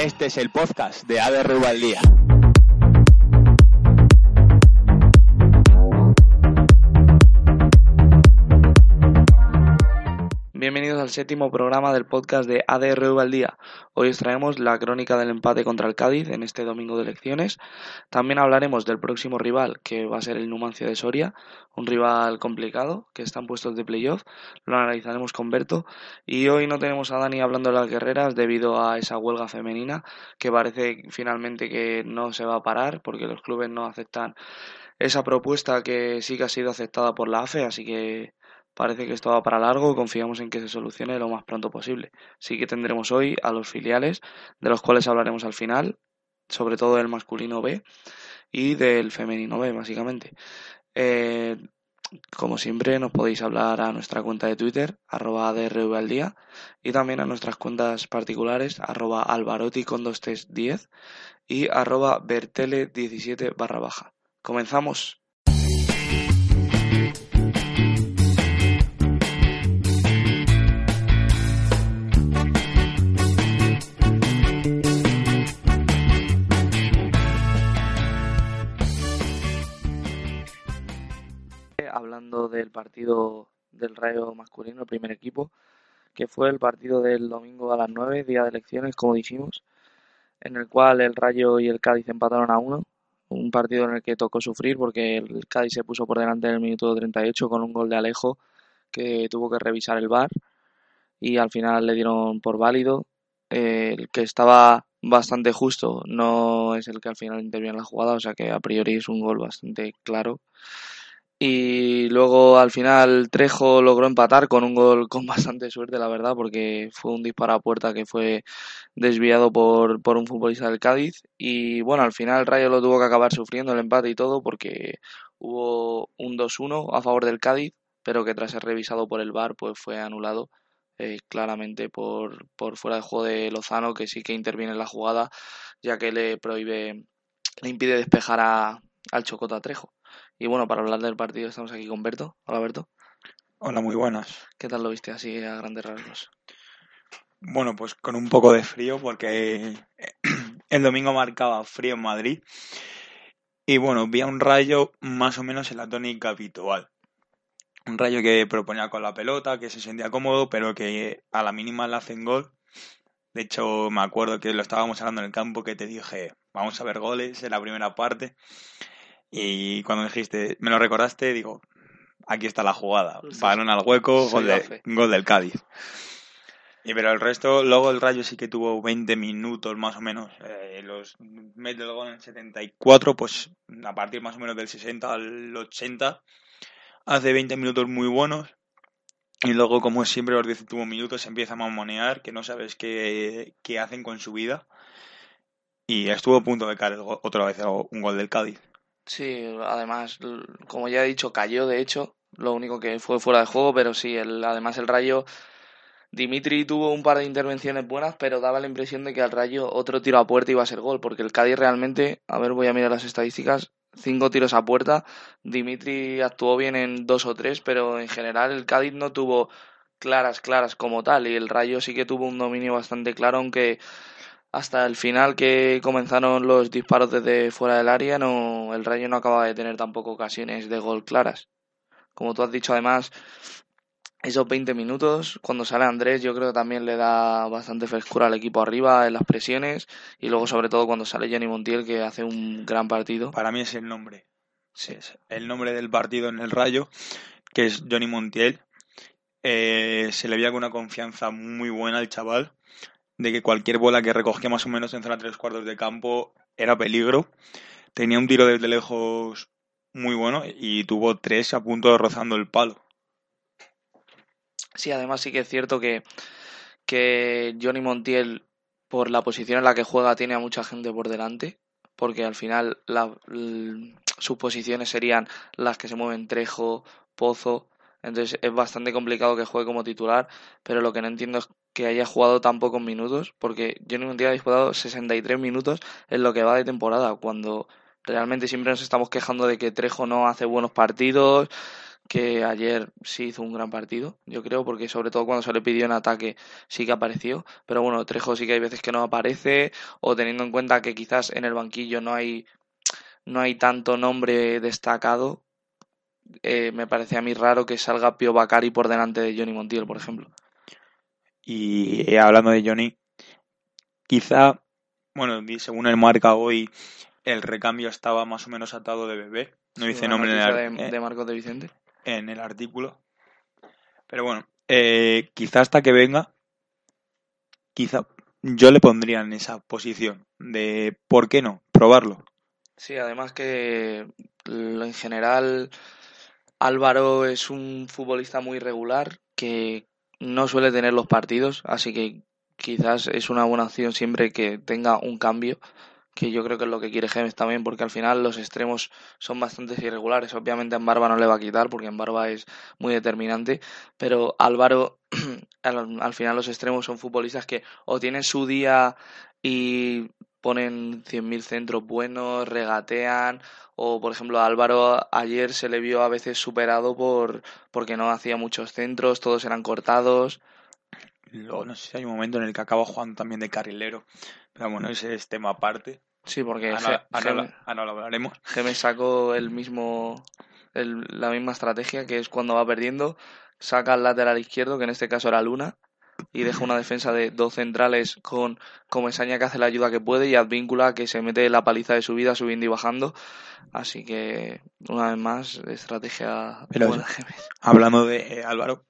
Este es el podcast de ADR al día. Bienvenidos al séptimo programa del podcast de ADRV al día. Hoy os traemos la crónica del empate contra el Cádiz en este domingo de elecciones. También hablaremos del próximo rival, que va a ser el Numancia de Soria, un rival complicado que está en puestos de playoff. Lo analizaremos con Berto. Y hoy no tenemos a Dani hablando de las guerreras debido a esa huelga femenina que parece finalmente que no se va a parar porque los clubes no aceptan esa propuesta que sí que ha sido aceptada por la AFE, así que Parece que esto va para largo y confiamos en que se solucione lo más pronto posible. Sí que tendremos hoy a los filiales, de los cuales hablaremos al final, sobre todo del masculino B y del femenino B, básicamente. Eh, como siempre, nos podéis hablar a nuestra cuenta de Twitter, arroba día, y también a nuestras cuentas particulares, arroba alvaroti con 10 y arroba bertele 17 barra baja. Comenzamos. Del partido del Rayo masculino, el primer equipo, que fue el partido del domingo a las 9, día de elecciones, como dijimos, en el cual el Rayo y el Cádiz empataron a uno. Un partido en el que tocó sufrir porque el Cádiz se puso por delante en el minuto 38 con un gol de Alejo que tuvo que revisar el VAR y al final le dieron por válido. el que estaba bastante justo no es el que al final interviene en la jugada, o sea que a priori es un gol bastante claro y luego al final Trejo logró empatar con un gol con bastante suerte, la verdad, porque fue un disparo a puerta que fue desviado por, por un futbolista del Cádiz. Y bueno, al final Rayo lo tuvo que acabar sufriendo el empate y todo porque hubo un 2-1 a favor del Cádiz, pero que tras ser revisado por el VAR pues fue anulado eh, claramente por, por fuera de juego de Lozano, que sí que interviene en la jugada, ya que le prohíbe, le impide despejar a, al Chocota Trejo. Y bueno, para hablar del partido estamos aquí con Berto. Hola Berto. Hola, muy buenas. ¿Qué tal lo viste así a grandes rasgos? Bueno, pues con un poco de frío porque el domingo marcaba frío en Madrid. Y bueno, vi a un rayo más o menos en la tónica habitual. Un rayo que proponía con la pelota, que se sentía cómodo, pero que a la mínima le hacen gol. De hecho, me acuerdo que lo estábamos hablando en el campo que te dije, vamos a ver goles en la primera parte. Y cuando dijiste, me lo recordaste, digo, aquí está la jugada. Balón al hueco, gol, gol del Cádiz. Y pero el resto, luego el Rayo sí que tuvo 20 minutos más o menos. Eh, los mete el gol en 74, pues a partir más o menos del 60 al 80, hace 20 minutos muy buenos. Y luego, como siempre, los 10 últimos minutos se empieza a mamonear, que no sabes qué, qué hacen con su vida. Y estuvo a punto de caer otra vez un gol del Cádiz. Sí, además, como ya he dicho, cayó de hecho, lo único que fue fuera de juego, pero sí, el, además el Rayo, Dimitri tuvo un par de intervenciones buenas, pero daba la impresión de que al Rayo otro tiro a puerta iba a ser gol, porque el Cádiz realmente, a ver, voy a mirar las estadísticas, cinco tiros a puerta, Dimitri actuó bien en dos o tres, pero en general el Cádiz no tuvo claras, claras como tal, y el Rayo sí que tuvo un dominio bastante claro, aunque hasta el final que comenzaron los disparos desde fuera del área, no, el Rayo no acaba de tener tampoco ocasiones de gol claras. Como tú has dicho, además, esos 20 minutos, cuando sale Andrés, yo creo que también le da bastante frescura al equipo arriba en las presiones y luego, sobre todo, cuando sale Johnny Montiel, que hace un gran partido. Para mí es el nombre. Sí, es el nombre del partido en el Rayo, que es Johnny Montiel. Eh, se le veía con una confianza muy buena al chaval de que cualquier bola que recogía más o menos en zona tres cuartos de campo era peligro. Tenía un tiro desde lejos muy bueno y tuvo tres a punto de rozando el palo. Sí, además sí que es cierto que, que Johnny Montiel, por la posición en la que juega, tiene a mucha gente por delante, porque al final sus posiciones serían las que se mueven Trejo, Pozo, entonces es bastante complicado que juegue como titular, pero lo que no entiendo es que haya jugado tan pocos minutos, porque un día he jugado 63 minutos en lo que va de temporada, cuando realmente siempre nos estamos quejando de que Trejo no hace buenos partidos, que ayer sí hizo un gran partido, yo creo, porque sobre todo cuando se le pidió en ataque sí que apareció, pero bueno, Trejo sí que hay veces que no aparece, o teniendo en cuenta que quizás en el banquillo no hay, no hay tanto nombre destacado, eh, me parece a mí raro que salga Pio Bacari por delante de Johnny Montiel, por ejemplo. Y hablando de Johnny, quizá, bueno, según el marca hoy, el recambio estaba más o menos atado de bebé. No dice nombre en el, de, de Marcos de Vicente en el artículo. Pero bueno, eh, quizá hasta que venga, quizá yo le pondría en esa posición de, ¿por qué no? Probarlo. Sí, además que en general Álvaro es un futbolista muy regular que no suele tener los partidos, así que quizás es una buena opción siempre que tenga un cambio que yo creo que es lo que quiere Gemes también, porque al final los extremos son bastante irregulares. Obviamente en Barba no le va a quitar, porque en Barba es muy determinante, pero Álvaro, al, final los extremos son futbolistas que o tienen su día y ponen 100.000 centros buenos, regatean, o por ejemplo Álvaro ayer se le vio a veces superado por porque no hacía muchos centros, todos eran cortados. no sé si hay un momento en el que acaba jugando también de carrilero. Pero bueno, ese es tema aparte. Sí, porque ahora, lo hablaremos. Gemes sacó el mismo, el, la misma estrategia, que es cuando va perdiendo, saca al lateral izquierdo, que en este caso era Luna, y deja una defensa de dos centrales con Comesaña que hace la ayuda que puede y Advíncula que se mete la paliza de su vida subiendo y bajando. Así que, una vez más, estrategia buena Gemes. Hablando de Álvaro,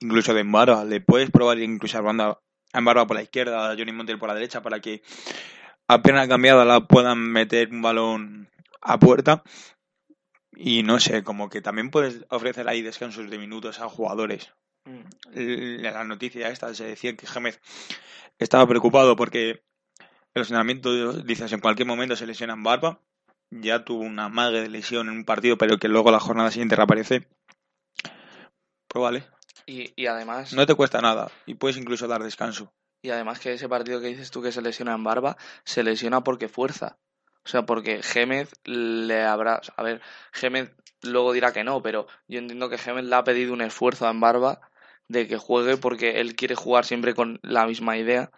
incluso de Embaro, le puedes probar incluso a a Barba por la izquierda, a Johnny Montiel por la derecha, para que apenas cambiada la puedan meter un balón a puerta. Y no sé, como que también puedes ofrecer ahí descansos de minutos a jugadores. Mm. La noticia esta se decía que Gémez estaba preocupado porque el entrenamiento, dices, en cualquier momento se lesiona en Barba. Ya tuvo una mague de lesión en un partido, pero que luego la jornada siguiente reaparece. Pues vale, y, además... No te cuesta nada y puedes incluso dar descanso. Y además que ese partido que dices tú que se lesiona en Barba, se lesiona porque fuerza. O sea, porque Gémez le habrá... A ver, Gémez luego dirá que no, pero yo entiendo que Gémez le ha pedido un esfuerzo en Barba de que juegue porque él quiere jugar siempre con la misma idea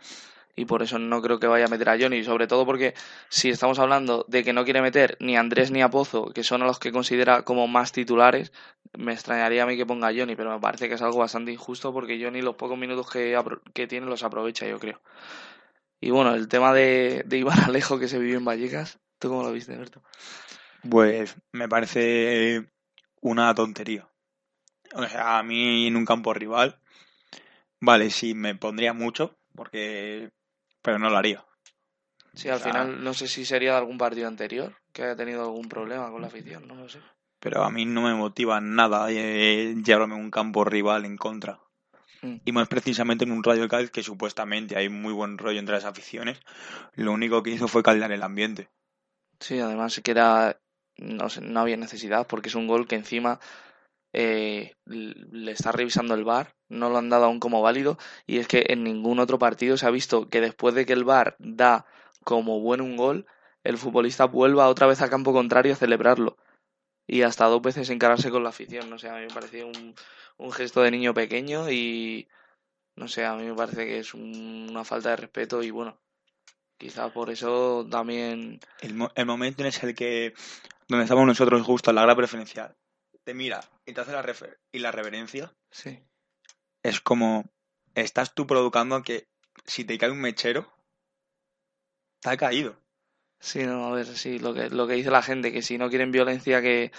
y por eso no creo que vaya a meter a Johnny, sobre todo porque si estamos hablando de que no quiere meter ni a Andrés ni a Pozo, que son a los que considera como más titulares, me extrañaría a mí que ponga a Johnny, pero me parece que es algo bastante injusto porque Johnny los pocos minutos que, que tiene los aprovecha, yo creo. Y bueno, el tema de, de Iván Alejo que se vivió en Vallecas, ¿tú cómo lo viste, Berto? Pues me parece una tontería. O sea, a mí en un campo rival, vale, sí me pondría mucho, porque pero no lo haría. Sí, al final no sé si sería de algún partido anterior que haya tenido algún problema con la afición, no lo sé. Pero a mí no me motiva nada eh, llevarme un campo rival en contra. Mm. Y más precisamente en un Rayo Cádiz que supuestamente hay muy buen rollo entre las aficiones. Lo único que hizo fue caldear el ambiente. Sí, además que era, no, sé, no había necesidad porque es un gol que encima eh, le está revisando el VAR, no lo han dado aún como válido y es que en ningún otro partido se ha visto que después de que el VAR da como bueno un gol, el futbolista vuelva otra vez al campo contrario a celebrarlo y hasta dos veces encararse con la afición, no sé, a mí me parecía un, un gesto de niño pequeño y no sé, a mí me parece que es una falta de respeto y bueno, quizá por eso también... El, momento en el que donde estamos nosotros justo en la grada preferencial te mira y te hace la, refer y la reverencia, sí. es como estás tú provocando que si te cae un mechero, te ha caído. Sí, no, a ver, sí, lo que, lo que dice la gente, que si no quieren violencia, que,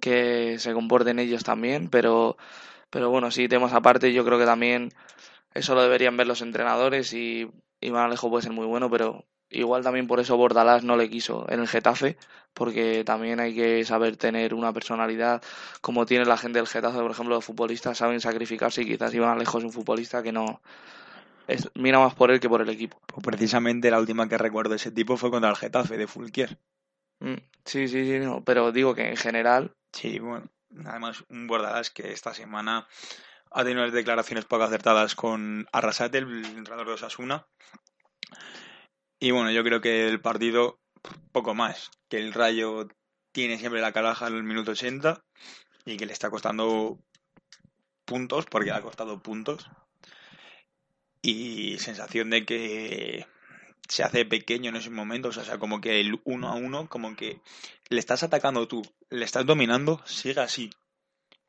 que se comporten ellos también, pero, pero bueno, sí, temas aparte, yo creo que también eso lo deberían ver los entrenadores y Iván Alejo puede ser muy bueno, pero Igual también por eso Bordalás no le quiso en el Getafe, porque también hay que saber tener una personalidad como tiene la gente del Getafe, por ejemplo, los futbolistas saben sacrificarse y quizás iban lejos un futbolista que no es, mira más por él que por el equipo. Pues precisamente la última que recuerdo de ese tipo fue contra el Getafe de Fulquier. Mm, sí, sí, sí, no, pero digo que en general. Sí, bueno, además un Bordalás que esta semana ha tenido unas declaraciones poco acertadas con Arrasate, el entrenador de Osasuna, y bueno, yo creo que el partido, poco más. Que el Rayo tiene siempre la caraja en el minuto 80 y que le está costando puntos, porque le ha costado puntos. Y sensación de que se hace pequeño en esos momentos, o sea, como que el uno a uno, como que le estás atacando tú, le estás dominando, sigue así.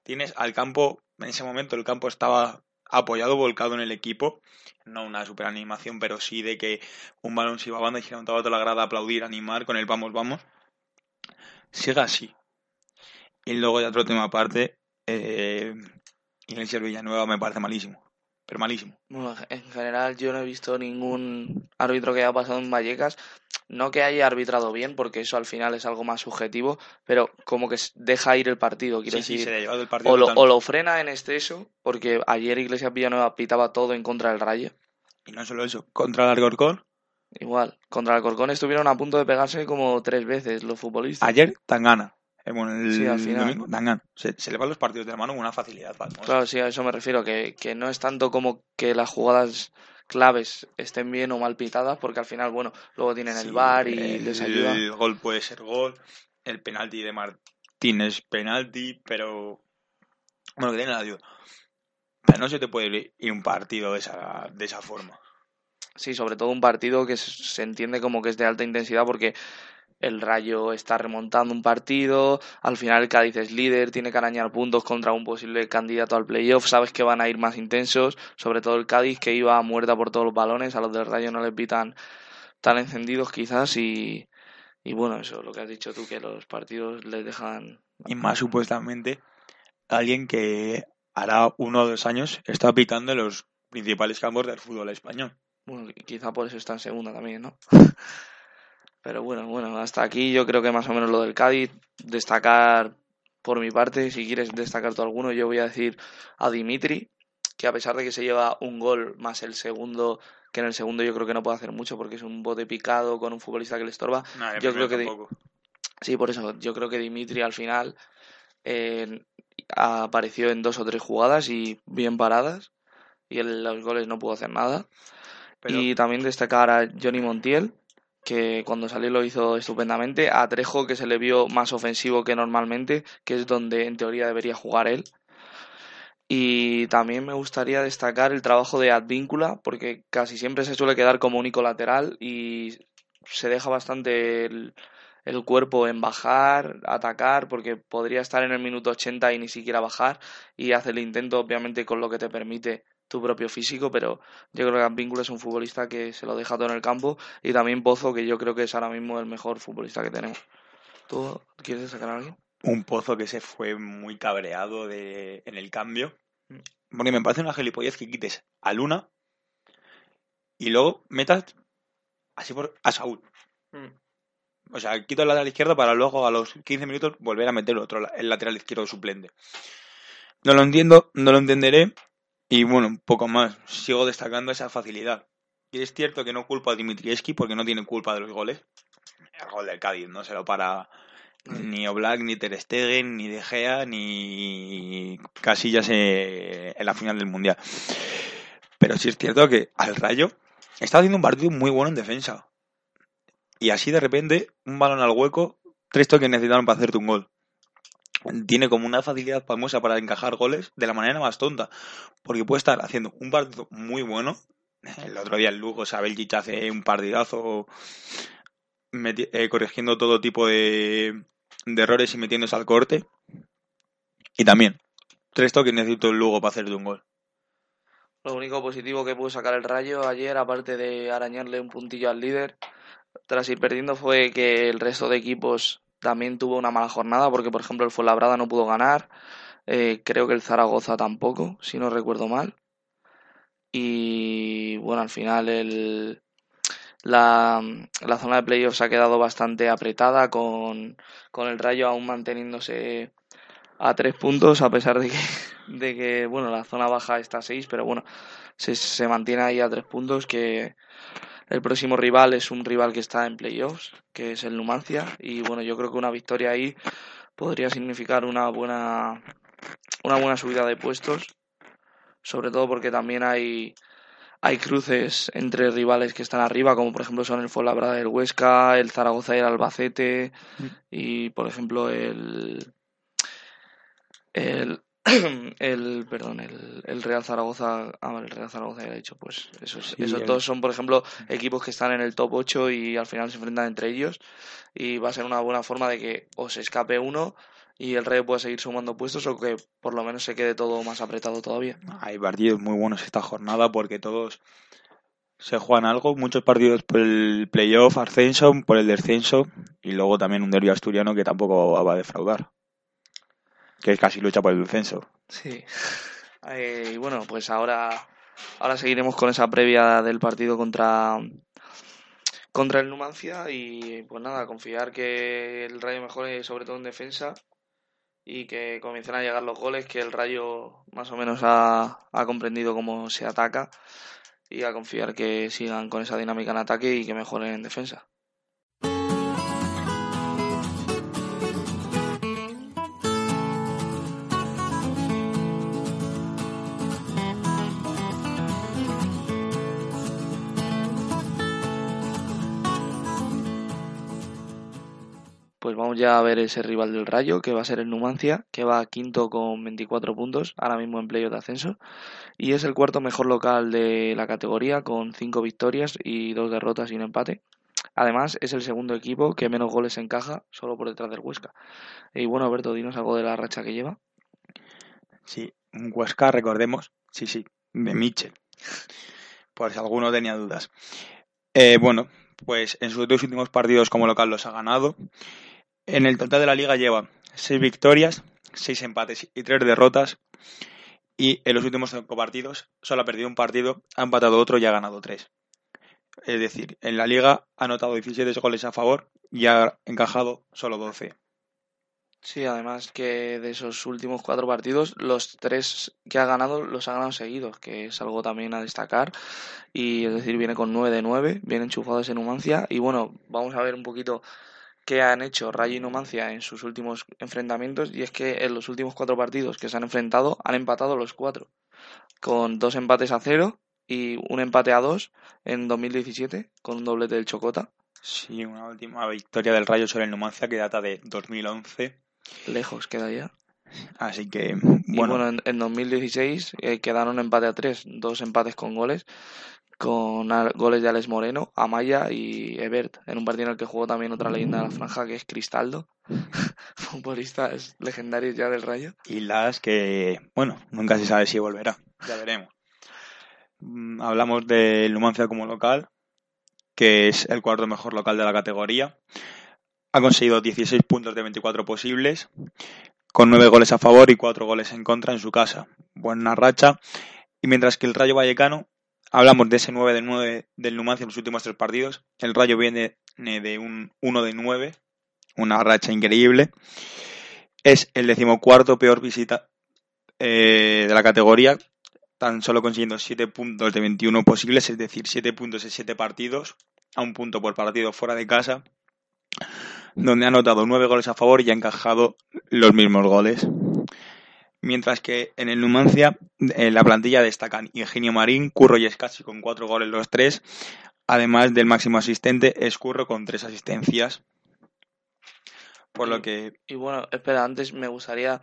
Tienes al campo, en ese momento el campo estaba apoyado, volcado en el equipo, no una super animación, pero sí de que un balón se iba a banda y se levantaba toda la grada a aplaudir, animar con el vamos, vamos. Sigue así. Y luego ya otro tema aparte, eh, Iglesias Villanueva me parece malísimo pero malísimo. En general yo no he visto ningún árbitro que haya pasado en Vallecas. No que haya arbitrado bien, porque eso al final es algo más subjetivo, pero como que deja ir el partido, quiero decir. o, lo, frena en exceso, porque ayer Iglesias Villanueva pitaba todo en contra del Rayo. Y no solo eso, contra el Alcorcón. Igual, contra el Alcorcón estuvieron a punto de pegarse como tres veces los futbolistas. Ayer Tangana. Eh, el sí, al final. Se, le van los partidos de la mano con una facilidad. Claro, sí, a eso me refiero, que, no es tanto como que las jugadas claves estén bien o mal pitadas, porque al final, bueno, luego tienen el bar y les ayuda. El gol puede ser gol, el penalti de Martín es penalti, pero bueno, que tiene la ayuda. Pero no se te puede ir un partido de esa, de esa forma. Sí, sobre todo un partido que se entiende como que es de alta intensidad porque el Rayo está remontando un partido, al final el Cádiz es líder, tiene que arañar puntos contra un posible candidato al playoff, sabes que van a ir más intensos, sobre todo el Cádiz que iba a muerta por todos los balones, a los del Rayo no les vi tan, encendidos quizás y, y bueno, eso, lo que has dicho tú, que los partidos les dejan... Y más supuestamente alguien que hará uno o dos años está pitando en los principales campos del fútbol español. Bueno, quizá por eso está en segunda también, ¿no? Pero bueno, bueno, hasta aquí yo creo que más o menos lo del Cádiz. Destacar por mi parte, si quieres destacar tú alguno, yo voy a decir a Dimitri, que a pesar de que se lleva un gol más el segundo, que en el segundo yo creo que no puede hacer mucho porque es un bote picado con un futbolista que le estorba. yo creo que sí, por eso yo creo que Dimitri al final eh, apareció en dos o tres jugadas y bien paradas y en los goles no pudo hacer nada. Y también destacar a Johnny Montiel, que cuando salió lo hizo estupendamente. A Trejo, que se le vio más ofensivo que normalmente, que es donde en teoría debería jugar él. Y también me gustaría destacar el trabajo de Advíncula, porque casi siempre se suele quedar como único lateral y se deja bastante el, el cuerpo en bajar, atacar, porque podría estar en el minuto 80 y ni siquiera bajar, y hace el intento, obviamente, con lo que te permite tu propio físico, pero yo creo que Advíncula es un futbolista que se lo deja todo en el campo y también Pozo, que yo creo que es ahora mismo el mejor futbolista que tenemos. ¿Tú quieres sacar a alguien? Un Pozo que se fue muy cabreado de, en el cambio. Mm. Porque me parece una gilipollez que quites a Luna y luego metas así por a Saúl. Mm. O sea, quito el lateral izquierdo para luego a los 15 minutos volver a meter otro, el lateral izquierdo suplente. No lo entiendo, no lo entenderé, y bueno, un poco más. Sigo destacando esa facilidad. Y es cierto que no culpo a Dimitrieski porque no tiene culpa de los goles. El gol del Cádiz no se lo para ni Oblak, ni Ter Stegen, ni De Gea, ni Casillas en la final del Mundial. Pero sí es cierto que al Rayo está haciendo un partido muy bueno en defensa. Y así de repente, un balón al hueco, tres toques necesitaron para hacerte un gol tiene como una facilidad famosa para encajar goles de la manera más tonta. Porque puede estar haciendo un partido muy bueno. El otro día el Lugo, Sabeljic hace un partidazo eh, corrigiendo todo tipo de, de, errores y metiéndose al corte. Y también, tres toques necesito el Lugo para hacer un gol. Lo único positivo que pudo sacar el Rayo ayer, aparte de arañarle un puntillo al líder, tras ir perdiendo, fue que el resto de equipos también tuvo una mala jornada porque, por ejemplo, el Fuenlabrada no pudo ganar. Eh, creo que el Zaragoza tampoco, si no recuerdo mal. Y bueno, al final el, la, la zona de playoffs ha quedado bastante apretada con, con, el Rayo aún manteniéndose a tres puntos a pesar de que, de que bueno, la zona baja está a seis, pero bueno, se, se mantiene ahí a tres puntos que el próximo rival es un rival que está en playoffs, que es el Numancia, y bueno, yo creo que una victoria ahí podría significar una buena una buena subida de puestos, sobre todo porque también hay hay cruces entre rivales que están arriba, como por ejemplo son el Fuenlabrada del Huesca, el Zaragoza y el Albacete, mm. y por ejemplo el El, el perdón, el, el Real Zaragoza, ah, el Real Zaragoza ya he dicho, pues esos, Sí, esos dos son, por ejemplo, equipos que están en el top 8 y al final se enfrentan entre ellos y va a ser una buena forma de que o se escape uno y el Rayo pueda seguir sumando puestos o que por lo menos se quede todo más apretado todavía. Hay partidos muy buenos esta jornada porque todos se juegan algo, muchos partidos por el playoff, ascenso, por el descenso y luego también un derbi asturiano que tampoco va a defraudar. Que casi lucha por el descenso. Sí. Eh, y bueno, pues ahora, ahora seguiremos con esa previa del partido contra, contra el Numancia y pues nada, confiar que el Rayo mejore sobre todo en defensa y que comiencen a llegar los goles, que el Rayo más o menos ha, ha comprendido cómo se ataca y a confiar que sigan con esa dinámica en ataque y que mejoren en defensa. Pues vamos ya a ver ese rival del Rayo, que va a ser el Numancia, que va quinto con 24 puntos, ahora mismo en playoff de ascenso, y es el cuarto mejor local de la categoría, con 5 victorias y 2 derrotas y un empate. Además, es el segundo equipo que menos goles encaja, solo por detrás del Huesca. Y bueno, Alberto, dinos algo de la racha que lleva. Sí, un Huesca, recordemos, sí, sí, de Mitchell. Si alguno tenía dudas. Eh, bueno, pues en sus dos últimos partidos como local los ha ganado. En el total de la liga lleva seis victorias, seis empates y tres derrotas. Y en los últimos cinco partidos solo ha perdido un partido, ha empatado otro y ha ganado tres. Es decir, en la liga ha anotado 17 goles a favor y ha encajado solo 12. Sí, además que de esos últimos cuatro partidos, los tres que ha ganado los ha ganado seguidos, que es algo también a destacar. Y es decir, viene con 9 de 9, bien enchufados en Numancia. Y bueno, vamos a ver un poquito qué han hecho Rayo y Numancia en sus últimos enfrentamientos. Y es que en los últimos cuatro partidos que se han enfrentado han empatado los cuatro, con dos empates a cero y un empate a dos en 2017, con un doblete del Chocota. Sí, una última victoria del Rayo sobre el Numancia que data de 2011. Lejos queda ya. Así que, Y bueno, bueno, en, en 2016 eh, quedaron empate a tres, dos empates con goles, con goles de Alex Moreno, Amaya y Ebert, en un partido en el que jugó también otra leyenda de la franja que es Cristaldo, futbolistas legendarios ya del Rayo. y las que, bueno, nunca se sabe si volverá. Ya veremos. Mm, Hablamos del Numancia como local, que es el cuarto mejor local de la categoría. Ha conseguido 16 puntos de 24 posibles, con 9 goles a favor y 4 goles en contra en su casa. Buena racha. Y mientras que el Rayo Vallecano, hablamos de ese 9 de 9 del Numancia en los últimos tres partidos. El Rayo viene de un 1 de 9, una racha increíble. Es el decimocuarto peor visita eh, de la categoría, tan solo consiguiendo 7 puntos de 21 posibles, es decir, 7 puntos en 7 partidos, a un punto por partido fuera de casa, donde ha anotado 9 goles a favor y ha encajado los mismos goles. Mientras que en el Numancia, en la plantilla destacan Ingenio Marín, Curro y Escasi con 4 goles los tres, además del máximo asistente, Escurro con 3 asistencias. Por lo que Y bueno, espera, antes me gustaría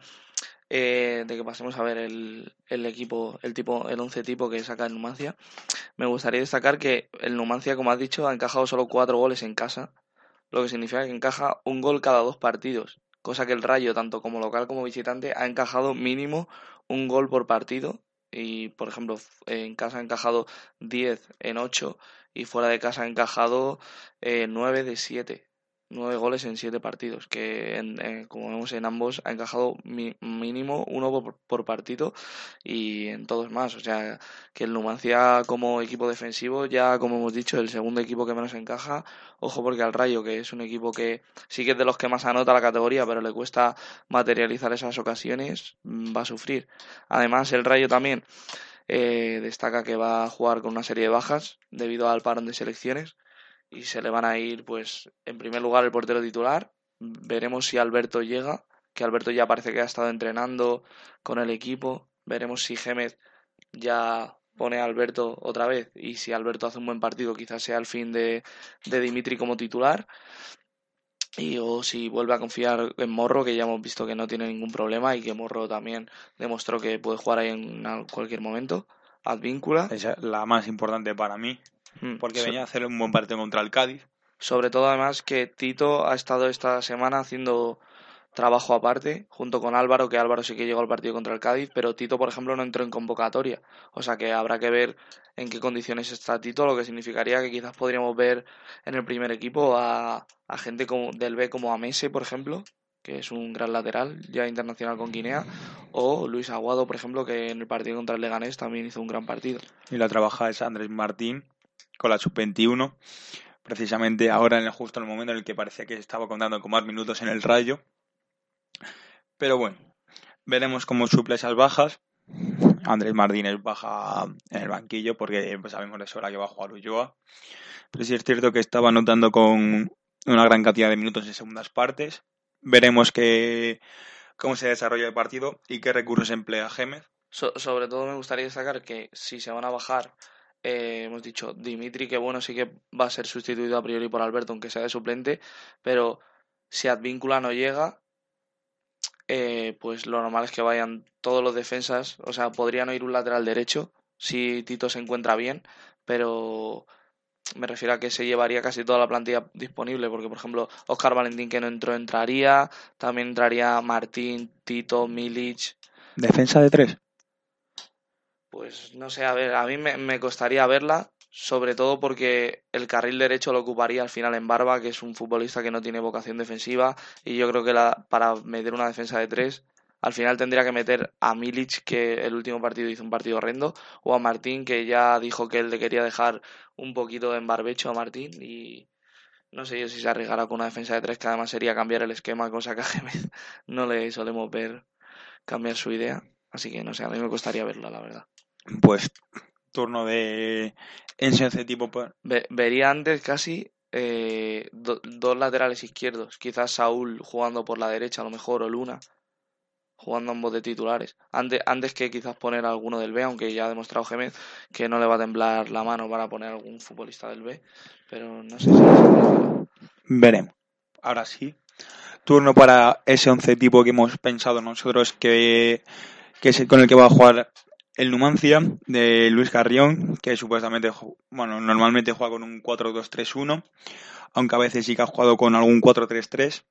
eh, de que pasemos a ver el, el equipo, el tipo, el 11 tipo que saca el Numancia. Me gustaría destacar que el Numancia, como has dicho, ha encajado solo cuatro goles en casa, lo que significa que encaja un gol cada dos partidos, cosa que el Rayo, tanto como local como visitante, ha encajado mínimo un gol por partido. Y, por ejemplo, en casa ha encajado 10 en 8 y fuera de casa ha encajado eh, 9 de 7 nueve goles en siete partidos, que en- eh, como vemos en ambos ha encajado mi- mínimo uno por, por partido y en todos más. O sea, que el Numancia como equipo defensivo ya, como hemos dicho, el segundo equipo que menos encaja. Ojo porque al Rayo, que es un equipo que sí que es de los que más anota la categoría, pero le cuesta materializar esas ocasiones, mm, va a sufrir. Además, el Rayo también eh, destaca que va a jugar con una serie de bajas debido al parón de selecciones y se le van a ir, pues, en primer lugar el portero titular. Veremos si Alberto llega, que Alberto ya parece que ha estado entrenando con el equipo. Veremos si Gémez ya pone a Alberto otra vez y si Alberto hace un buen partido quizás sea el fin de, de Dimitri como titular. y o si vuelve a confiar en Morro, que ya hemos visto que no tiene ningún problema y que Morro también demostró que puede jugar ahí en cualquier momento. Advíncula. Esa es la más importante para mí, porque so- venía a hacer un buen partido contra el Cádiz. Sobre todo además que Tito ha estado esta semana haciendo trabajo aparte, junto con Álvaro, que Álvaro sí que llegó al partido contra el Cádiz, pero Tito, por ejemplo, no entró en convocatoria. O sea que habrá que ver en qué condiciones está Tito, lo que significaría que quizás podríamos ver en el primer equipo a, a gente como, del B como a Mese, por ejemplo, que es un gran lateral, ya internacional con Guinea, o Luis Aguado, por ejemplo, que en el partido contra el Leganés también hizo un gran partido. Y la trabaja es Andrés Martín con la sub-21. Precisamente ahora en el justo el momento en el que parecía que estaba contando con más minutos en el rayo. Pero bueno, veremos cómo suple esas bajas. Andrés Martínez baja en el banquillo porque pues, sabemos de sobra que va a jugar Ulloa. Pero sí es cierto que estaba anotando con una gran cantidad de minutos en segundas partes. Veremos que, cómo se desarrolla el partido y qué recursos emplea Gémez. So- sobre todo me gustaría destacar que si se van a bajar, eh, hemos dicho Dimitri, que bueno, sí que va a ser sustituido a priori por Alberto, aunque sea de suplente, pero si Advíncula no llega, eh, pues lo normal es que vayan todos los defensas, o sea, podría no ir un lateral derecho si Tito se encuentra bien, pero me refiero a que se llevaría casi toda la plantilla disponible, porque por ejemplo, Oscar Valentín que no entró entraría, también entraría Martín, Tito, Milic, Defensa de tres. Pues no sé, a ver, a mí me, me costaría verla, sobre todo porque el carril derecho lo ocuparía al final en Barba, que es un futbolista que no tiene vocación defensiva, y yo creo que la, para meter una defensa de tres, al final tendría que meter a Milic, que el último partido hizo un partido horrendo, o a Martín, que ya dijo que él le quería dejar un poquito en barbecho a Martín, y no sé yo si se arriesgará con una defensa de tres, que además sería cambiar el esquema, cosa que a Gémez no le solemos ver cambiar su idea, así que no sé, a mí me costaría verla, la verdad. Pues turno de ese tipo. Ve- vería antes casi eh, do- dos laterales izquierdos. Quizás Saúl jugando por la derecha, a lo mejor, o Luna jugando ambos de titulares. Antes, antes que quizás poner a alguno del B, aunque ya ha demostrado Gémez que no le va a temblar la mano para poner a algún futbolista del B. Pero no sé si. Veremos. Ahora sí. Turno para ese once tipo que hemos pensado nosotros que, que es el con el que va a jugar el Numancia de Luis Carrión, que supuestamente, bueno, normalmente juega con un 4-2-3-1, aunque a veces sí que ha jugado con algún 4-3-3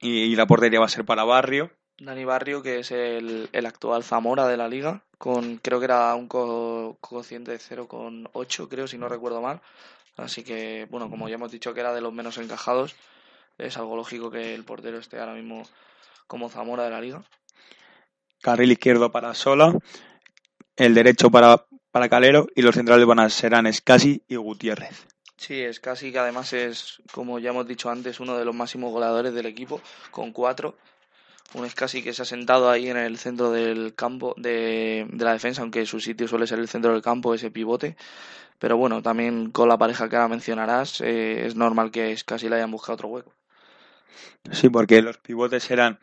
y, y la portería va a ser para Barrio. Dani Barrio, que es el, el actual Zamora de la liga, con creo que era un co- cociente de 0,8, creo, si no recuerdo mal. Así que, bueno, como ya hemos dicho que era de los menos encajados, es algo lógico que el portero esté ahora mismo como Zamora de la liga. Carril izquierdo para Sola, el derecho para, para Calero y los centrales van a serán Escasi y Gutiérrez. Sí, es casi que además es, como ya hemos dicho antes, uno de los máximos goleadores del equipo, con cuatro. Un es casi que se ha sentado ahí en el centro del campo de, de la defensa, aunque su sitio suele ser el centro del campo, ese pivote. Pero bueno, también con la pareja que ahora mencionarás, eh, es normal que es casi le hayan buscado otro hueco. Sí, porque los pivotes eran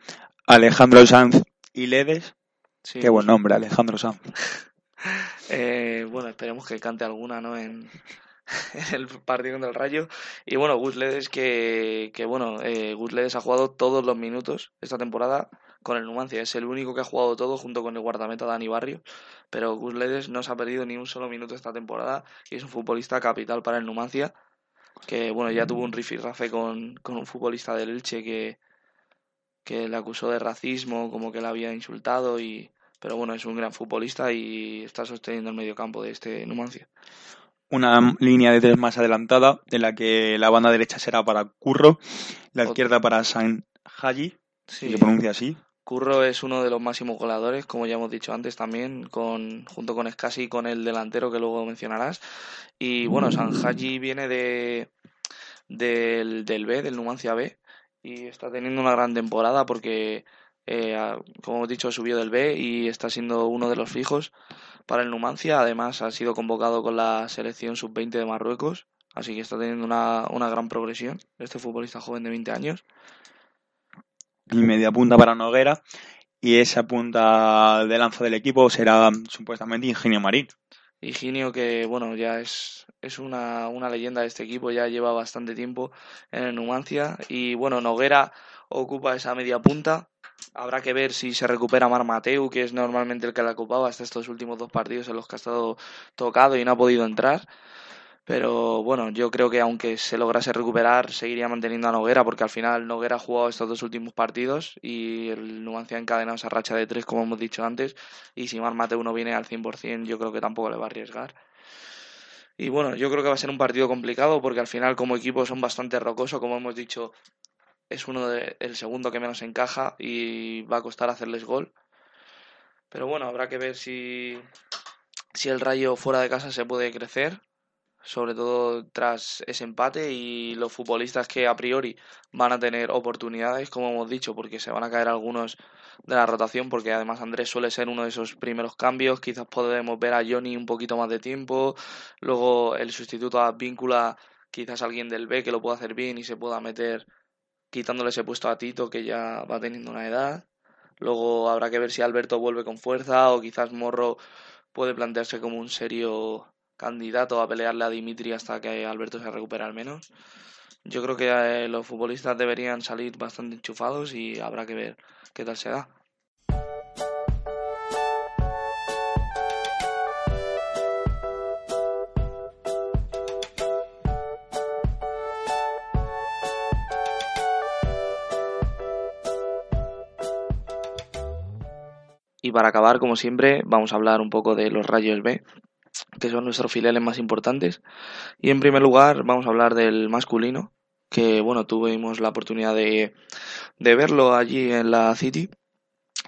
Alejandro Sanz y Ledes. Sí, Qué buen nombre, Alejandro Sanz. Eh, bueno, esperemos que cante alguna, ¿no? En, el partido contra el Rayo. Y bueno, Gus Ledes que, que bueno, eh, Gus Ledes ha jugado todos los minutos esta temporada con el Numancia. Es el único que ha jugado todo junto con el guardameta Dani Barrio. Pero Gus Ledes no se ha perdido ni un solo minuto esta temporada y es un futbolista capital para el Numancia. Que bueno, ya tuvo un rifirrafe con, con un futbolista del Elche que, que le acusó de racismo, como que le había insultado y pero bueno, es un gran futbolista y está sosteniendo el mediocampo de este Numancia. Una línea de tres más adelantada, en la que la banda derecha será para Curro, la Ot- izquierda para San Haji, si Sí, se pronuncia así. Curro es uno de los máximos goleadores, como ya hemos dicho antes también, con, junto con Escasi y con el delantero que luego mencionarás. Y bueno, Sanhaji viene de, del, del B, del Numancia B, y está teniendo una gran temporada porque, eh, como hemos dicho, subió del B y está siendo uno de los fijos para el Numancia. Además, ha sido convocado con la selección sub-20 de Marruecos, así que está teniendo una, una gran progresión este futbolista joven de 20 años. Y media punta para Noguera. Y esa punta de lanza del equipo será supuestamente Ingenio Marín. Higinio que, bueno, ya es, es una, una leyenda de este equipo, ya lleva bastante tiempo en el Numancia. Y bueno, Noguera ocupa esa media punta. Habrá que ver si se recupera Mar Mateu, que es normalmente el que la ocupaba hasta estos últimos dos partidos en los que ha estado tocado y no ha podido entrar. Pero bueno, yo creo que aunque se lograse recuperar, seguiría manteniendo a Noguera, porque al final Noguera ha jugado estos dos últimos partidos y el Numancia ha encadenado esa racha de tres, como hemos dicho antes. Y si Mar Mateu no viene al 100%, yo creo que tampoco le va a arriesgar. Y bueno, yo creo que va a ser un partido complicado porque al final como equipo son bastante rocosos, como hemos dicho, es uno de, el segundo que menos encaja y va a costar hacerles gol. Pero bueno, habrá que ver si, si el Rayo fuera de casa se puede crecer sobre todo tras ese empate y los futbolistas que a priori van a tener oportunidades, como hemos dicho, porque se van a caer algunos de la rotación, porque además Andrés suele ser uno de esos primeros cambios, quizás podemos ver a Johnny un poquito más de tiempo, luego el sustituto a Víncula, quizás alguien del B que lo pueda hacer bien y se pueda meter quitándole ese puesto a Tito que ya va teniendo una edad. Luego habrá que ver si Alberto vuelve con fuerza o quizás Morro puede plantearse como un serio candidato a pelearle a Dimitri hasta que Alberto se recupere al menos. Yo creo que eh, los futbolistas deberían salir bastante enchufados y habrá que ver qué tal se da. Para acabar, como siempre, vamos a hablar un poco de los Rayos B, que son nuestros filiales más importantes. Y en primer lugar vamos a hablar del masculino, que bueno, tuvimos la oportunidad de, de verlo allí en la City,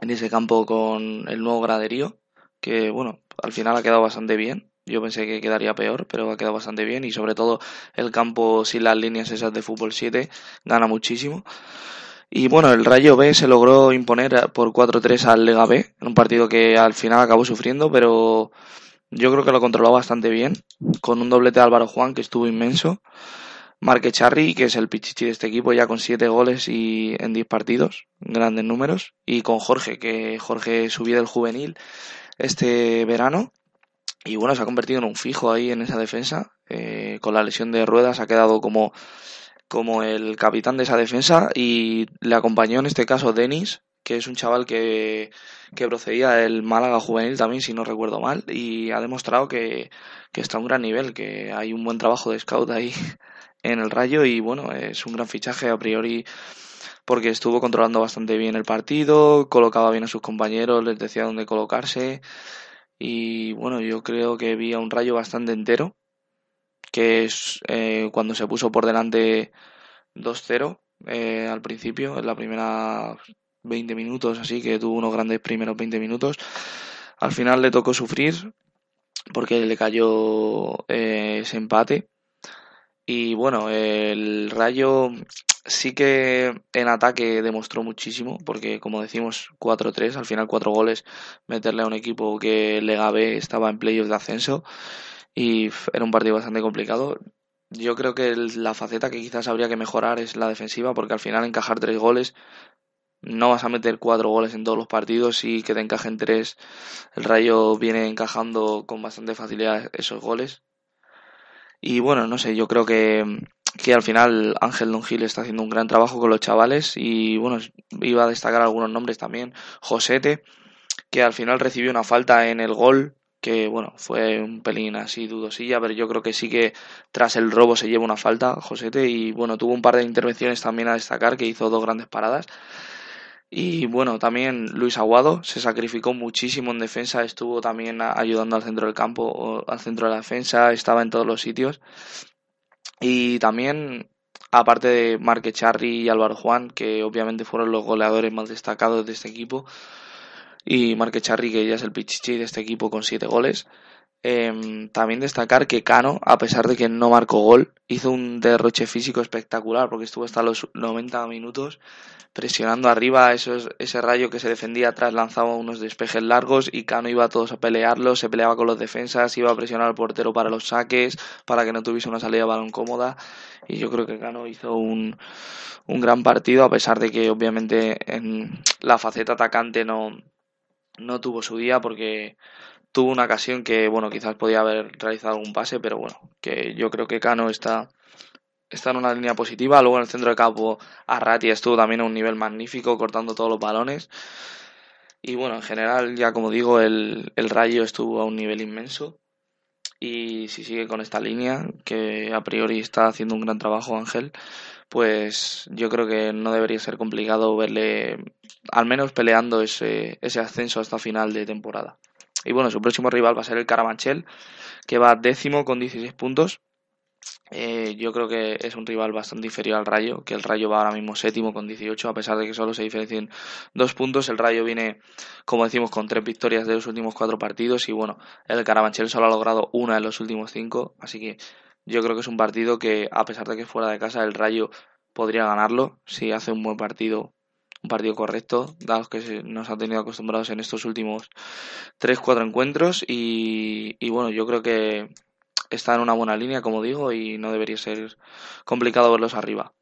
en ese campo con el nuevo graderío, que bueno, al final ha quedado bastante bien. Yo pensé que quedaría peor, pero ha quedado bastante bien y sobre todo el campo sin las líneas esas de fútbol 7 gana muchísimo. Y bueno, el Rayo B se logró imponer por 4-3 al Lega B, en un partido que al final acabó sufriendo, pero yo creo que lo controló bastante bien, con un doblete de Álvaro Juan que estuvo inmenso. Marque Charri, que es el pichichi de este equipo, ya con siete goles y en 10 partidos, grandes números. Y con Jorge, que Jorge subió del juvenil este verano. Y bueno, se ha convertido en un fijo ahí en esa defensa. Eh, con la lesión de ruedas ha quedado como, como el capitán de esa defensa. Y le acompañó en este caso Denis, que es un chaval que, procedía del Málaga juvenil también, si no recuerdo mal, y ha demostrado que, está a un gran nivel, que hay un buen trabajo de scout ahí en el Rayo y bueno, es un gran fichaje a priori porque estuvo controlando bastante bien el partido, colocaba bien a sus compañeros, les decía dónde colocarse y bueno, yo creo que vi a un Rayo bastante entero, que es eh, cuando se puso por delante 2-0 eh, al principio, en la primera 20 minutos, así que tuvo unos grandes primeros 20 minutos. Al final le tocó sufrir porque le cayó eh, ese empate. Y bueno, el Rayo sí que en ataque demostró muchísimo, porque como decimos 4-3, al final cuatro goles, meterle a un equipo que Lega estaba en playoffs de ascenso y era un partido bastante complicado. Yo creo que la faceta que quizás habría que mejorar es la defensiva, porque al final encajar tres goles no vas a meter cuatro goles en todos los partidos y que te encajen tres. El Rayo viene encajando con bastante facilidad esos goles. Y bueno, no sé, yo creo que, que al final Ángel Don Gil está haciendo un gran trabajo con los chavales y bueno, iba a destacar algunos nombres también. Josete, que al final recibió una falta en el gol que bueno, fue un pelín así dudosilla, pero yo creo que sí que tras el robo se lleva una falta, Josete, y bueno, tuvo un par de intervenciones también a destacar, que hizo dos grandes paradas. Y bueno, también Luis Aguado se sacrificó muchísimo en defensa, estuvo también ayudando al centro del campo, al centro de la defensa, estaba en todos los sitios. Y también, aparte de Marque Charri y Álvaro Juan, que obviamente fueron los goleadores más destacados de este equipo, y Marque Charri, que ya es el pichichi de este equipo con siete goles, Em, también destacar que Cano, a pesar de que no marcó gol, hizo un derroche físico espectacular porque estuvo hasta los 90 minutos presionando arriba esos, ese rayo que se defendía atrás, lanzaba unos despejes largos y Cano iba a todos a pelearlo, se peleaba con los defensas, iba a presionar al portero para los saques, para que no tuviese una salida de balón cómoda y yo creo que Cano hizo un, un gran partido a pesar de que obviamente en la faceta atacante no, no tuvo su día porque tuvo una ocasión que, bueno, quizás podía haber realizado algún pase, pero bueno, que yo creo que Cano está, está en una línea positiva. Luego en el centro de campo, Arrati estuvo también a un nivel magnífico, cortando todos los balones. Y bueno, en general, ya como digo, el, el Rayo estuvo a un nivel inmenso. Y si sigue con esta línea, que a priori está haciendo un gran trabajo Ángel, pues yo creo que no debería ser complicado verle al menos peleando ese, ese ascenso hasta final de temporada. Y bueno, su próximo rival va a ser el Carabanchel, que va décimo con 16 puntos. Eh, yo creo que es un rival bastante inferior al Rayo, que el Rayo va ahora mismo séptimo con 18, a pesar de que solo se diferencien dos puntos. El Rayo viene, como decimos, con tres victorias de los últimos cuatro partidos y bueno, el Carabanchel solo ha logrado una en los últimos cinco, así que yo creo que es un partido que, a pesar de que fuera de casa, el Rayo podría ganarlo si hace un buen partido un partido correcto, dados que nos ha tenido acostumbrados en estos últimos 3-4 encuentros. Y, y, bueno, yo creo que está en una buena línea, como digo, y no debería ser complicado verlos arriba.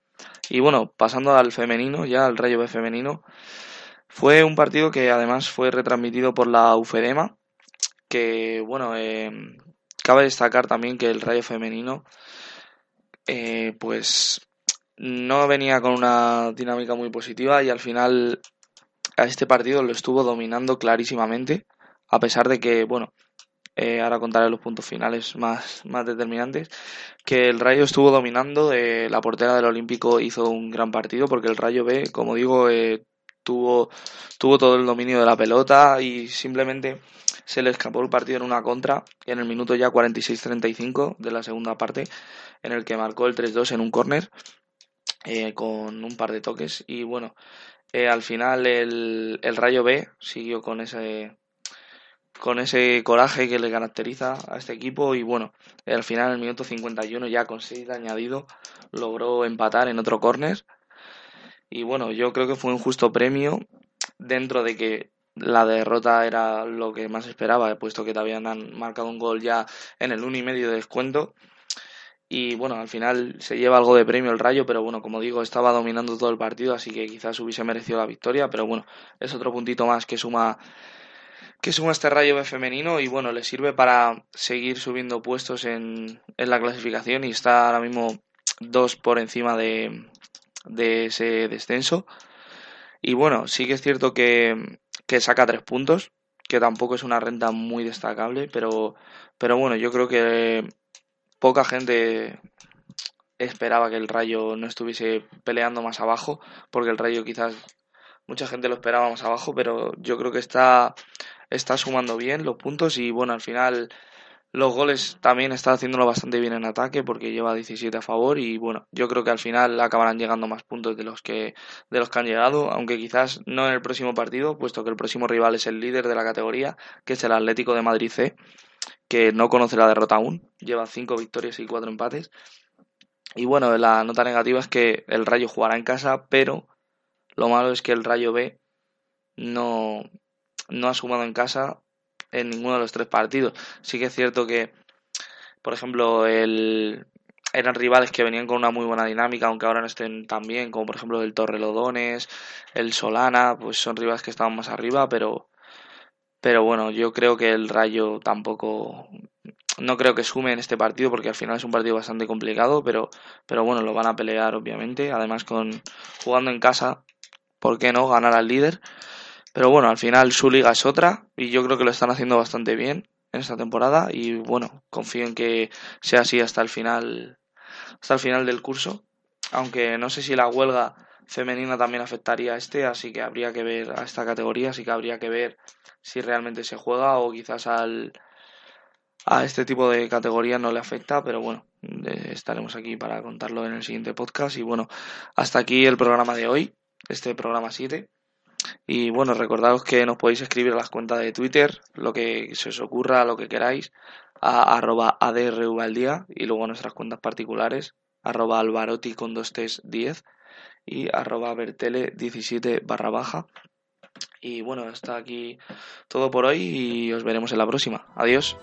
Y bueno, pasando al femenino, ya al Rayo B femenino, fue un partido que además fue retransmitido por la UFEDEMA, que bueno, eh, cabe destacar también que el Rayo femenino, eh, pues no venía con una dinámica muy positiva y al final a este partido lo estuvo dominando clarísimamente, a pesar de que, bueno, eh, ahora contaré los puntos finales más, más determinantes, que el Rayo estuvo dominando, eh, la portera del Olímpico hizo un gran partido porque el Rayo B, como digo, tuvo, tuvo todo el dominio de la pelota y simplemente se le escapó el partido en una contra en el minuto ya 46-35 de la segunda parte en el que marcó el 3-2 en un córner eh, con un par de toques. Y bueno, eh, al final el, el, Rayo B siguió con ese con ese coraje que le caracteriza a este equipo. Y bueno, al final en el minuto 51 ya con 6 de añadido logró empatar en otro córner. Y bueno, yo creo que fue un justo premio dentro de que la derrota era lo que más esperaba, puesto que te habían marcado un gol ya en el 1 y medio de descuento y bueno, al final se lleva algo de premio el Rayo, pero bueno, como digo, estaba dominando todo el partido, así que quizás hubiese merecido la victoria, pero bueno, es otro puntito más que suma que suma este Rayo femenino y bueno, le sirve para seguir subiendo puestos en, en la clasificación y está ahora mismo dos por encima de, de ese descenso. Y bueno, sí que es cierto que, que saca tres puntos, que tampoco es una renta muy destacable, pero, pero bueno, yo creo que poca gente esperaba que el Rayo no estuviese peleando más abajo, porque el Rayo quizás mucha gente lo esperaba más abajo, pero yo creo que está, está sumando bien los puntos y bueno, al final los goles también está haciéndolo bastante bien en ataque porque lleva 17 a favor y bueno, yo creo que al final acabarán llegando más puntos de los que de los que han llegado, aunque quizás no en el próximo partido, puesto que el próximo rival es el líder de la categoría, que es el Atlético de Madrid C que no conoce la derrota aún, lleva cinco victorias y cuatro empates. Y bueno, la nota negativa es que el Rayo jugará en casa, pero lo malo es que el Rayo B no, no ha sumado en casa en ninguno de los tres partidos. Sí que es cierto que, por ejemplo, el, eran rivales que venían con una muy buena dinámica, aunque ahora no estén tan bien, como por ejemplo el Torrelodones, el Solana, pues son rivales que estaban más arriba, pero pero bueno, yo creo que el Rayo tampoco. No creo que sume en este partido porque al final es un partido bastante complicado, pero, pero bueno, lo van a pelear obviamente. Además, con jugando en casa, ¿por qué no ganar al líder? Pero bueno, al final su liga es otra y yo creo que lo están haciendo bastante bien en esta temporada y bueno, confío en que sea así hasta el final hasta el final del curso, aunque no sé si la huelga femenina también afectaría a este, así que habría que ver a esta categoría, así que habría que ver si realmente se juega o quizás al, a este tipo de categoría no le afecta, pero bueno, estaremos aquí para contarlo en el siguiente podcast. Y bueno, hasta aquí el programa de hoy, este programa 7. Y bueno, recordaros que nos podéis escribir a las cuentas de Twitter, lo que se os ocurra, lo que queráis, a arroba adrualdía y luego nuestras cuentas particulares, arroba alvaroti con 10 y arroba bertele 17 barra baja. Y bueno, está aquí todo por hoy y os veremos en la próxima. Adiós.